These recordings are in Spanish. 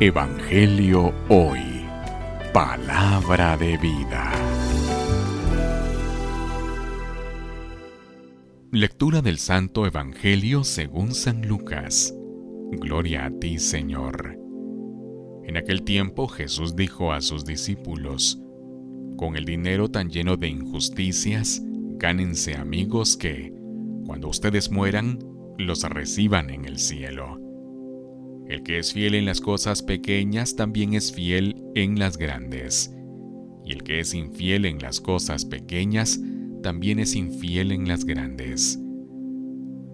Evangelio Hoy. Palabra de vida. Lectura del Santo Evangelio según San Lucas. Gloria a ti, Señor. En aquel tiempo Jesús dijo a sus discípulos, Con el dinero tan lleno de injusticias, gánense amigos que, cuando ustedes mueran, los reciban en el cielo. El que es fiel en las cosas pequeñas también es fiel en las grandes. Y el que es infiel en las cosas pequeñas también es infiel en las grandes.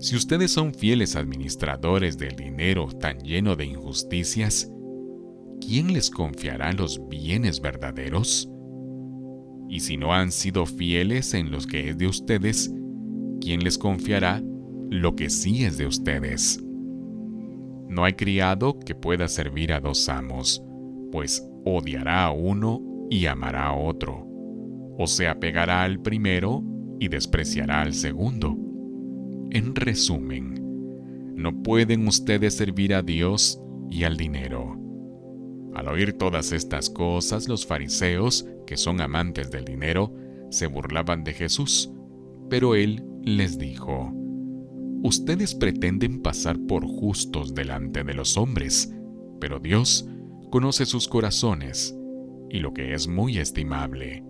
Si ustedes son fieles administradores del dinero tan lleno de injusticias, ¿quién les confiará los bienes verdaderos? Y si no han sido fieles en los que es de ustedes, ¿quién les confiará lo que sí es de ustedes? No hay criado que pueda servir a dos amos, pues odiará a uno y amará a otro, o se apegará al primero y despreciará al segundo. En resumen, no pueden ustedes servir a Dios y al dinero. Al oír todas estas cosas, los fariseos, que son amantes del dinero, se burlaban de Jesús, pero él les dijo, Ustedes pretenden pasar por justos delante de los hombres, pero Dios conoce sus corazones, y lo que es muy estimable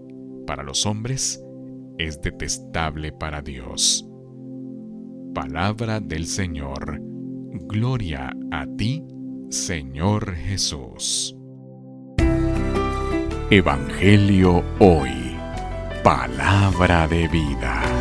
para los hombres es detestable para Dios. Palabra del Señor. Gloria a ti, Señor Jesús. Evangelio hoy. Palabra de vida.